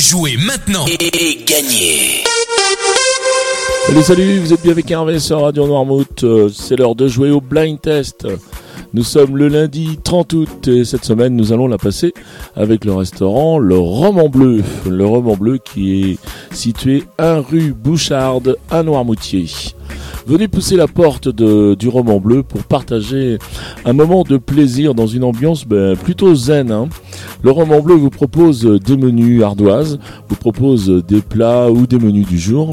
Jouez maintenant et, gagnez. Salut, salut, vous êtes bien avec Hervé sur Radio Noirmouth. Euh, c'est l'heure de jouer au blind test. Nous sommes le lundi 30 août et cette semaine nous allons la passer avec le restaurant Le Roman Bleu. Le Roman Bleu qui est situé 1 rue Boucharde à Noirmoutier. Venez pousser la porte de, du roman bleu pour partager un moment de plaisir dans une ambiance ben, plutôt zen. Hein. Le roman bleu vous propose des menus ardoises, vous propose des plats ou des menus du jour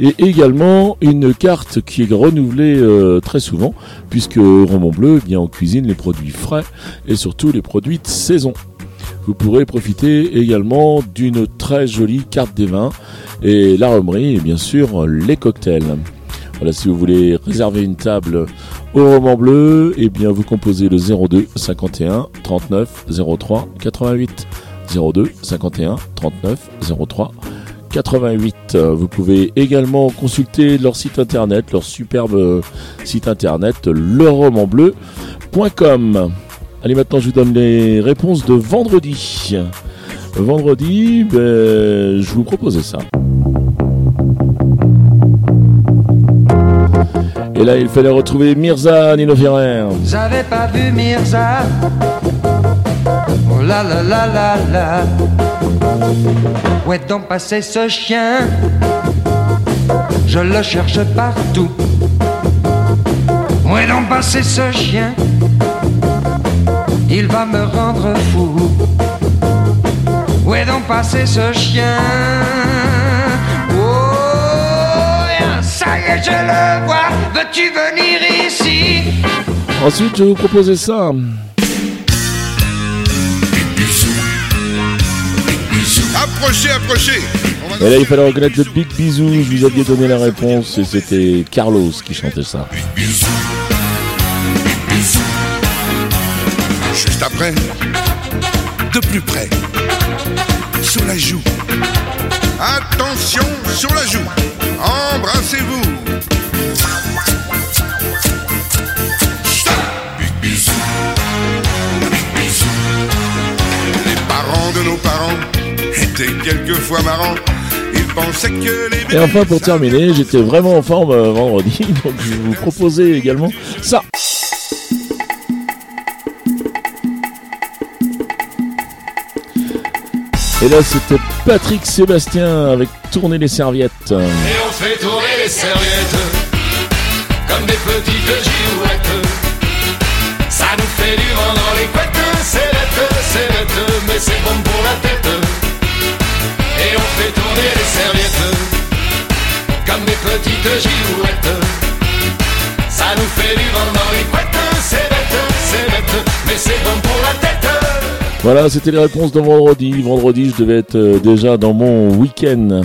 et également une carte qui est renouvelée euh, très souvent puisque Roman Bleu eh bien en cuisine les produits frais et surtout les produits de saison. Vous pourrez profiter également d'une très jolie carte des vins et l'arômerie et bien sûr les cocktails. Voilà, si vous voulez réserver une table au roman bleu, eh bien vous composez le 02 51 39 03 88. 02 51 39 03 88. Vous pouvez également consulter leur site internet, leur superbe site internet, leromanbleu.com. Allez, maintenant je vous donne les réponses de vendredi. Vendredi, ben, je vous proposais ça. Et là, il fallait retrouver Mirza Nino Ferrer. J'avais pas vu Mirza. Oh là là là là là. Où est donc passé ce chien? Je le cherche partout. Où est donc passé ce chien? Il va me rendre fou. Où est donc passé ce chien? Je le vois. Veux-tu venir ici? Ensuite, je vais vous proposer ça. Approchez, approchez Et là, il fallait reconnaître le Big Bisou. Je vous aviez donné la réponse et c'était Carlos qui chantait ça. Juste après, de plus près, sur la joue. Attention sur la joue. Quelquefois marrants. Ils pensaient que les Et enfin, pour terminer, j'étais vraiment en forme euh, vendredi, donc je vous proposais également ça. Et là, c'était Patrick Sébastien avec Tourner les serviettes. Et on fait tourner les serviettes comme des petites girouettes. Voilà, c'était les réponses de vendredi. Vendredi, je devais être euh, déjà dans mon week-end.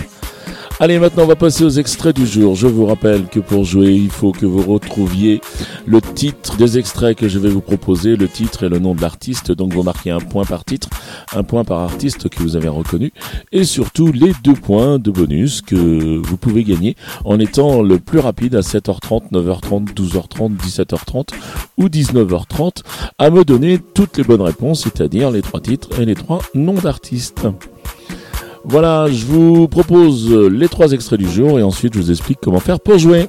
Allez, maintenant on va passer aux extraits du jour. Je vous rappelle que pour jouer, il faut que vous retrouviez le titre des extraits que je vais vous proposer, le titre et le nom de l'artiste. Donc vous marquez un point par titre, un point par artiste que vous avez reconnu, et surtout les deux points de bonus que vous pouvez gagner en étant le plus rapide à 7h30, 9h30, 12h30, 17h30 ou 19h30 à me donner toutes les bonnes réponses, c'est-à-dire les trois titres et les trois noms d'artistes. Voilà, je vous propose les trois extraits du jour et ensuite je vous explique comment faire pour jouer.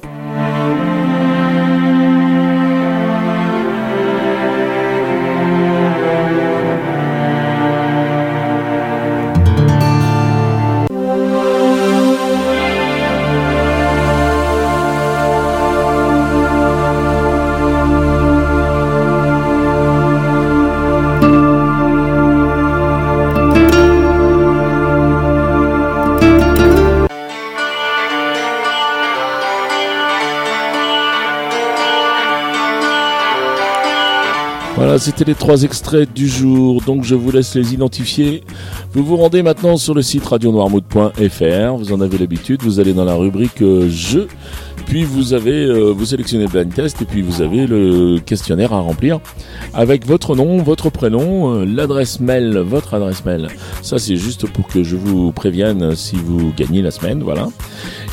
Voilà, c'était les trois extraits du jour, donc je vous laisse les identifier. Vous vous rendez maintenant sur le site radionoirmouth.fr, vous en avez l'habitude, vous allez dans la rubrique euh, jeux, puis vous avez, euh, vous sélectionnez le blind test et puis vous avez le questionnaire à remplir avec votre nom, votre prénom, euh, l'adresse mail, votre adresse mail. Ça c'est juste pour que je vous prévienne si vous gagnez la semaine, voilà.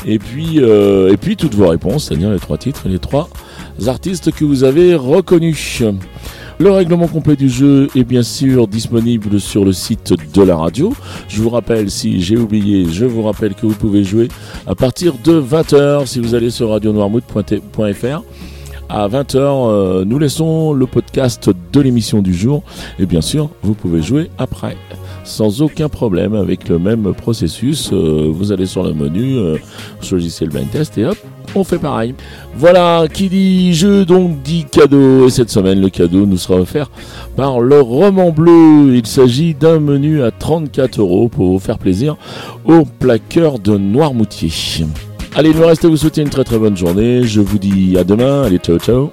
Et puis, et puis toutes vos réponses, c'est-à-dire les trois titres et les trois artistes que vous avez reconnus. Le règlement complet du jeu est bien sûr disponible sur le site de la radio. Je vous rappelle, si j'ai oublié, je vous rappelle que vous pouvez jouer à partir de 20h si vous allez sur radionoirmout.fr. À 20h, euh, nous laissons le podcast de l'émission du jour et bien sûr, vous pouvez jouer après sans aucun problème avec le même processus. Euh, vous allez sur le menu, euh, choisissez le blind test et hop, on fait pareil. Voilà, qui dit jeu donc dit cadeau. Et cette semaine, le cadeau nous sera offert par le roman bleu. Il s'agit d'un menu à 34 euros pour vous faire plaisir au plaqueur de Noirmoutier. Allez, il nous reste à vous souhaiter une très très bonne journée. Je vous dis à demain. Allez, ciao ciao.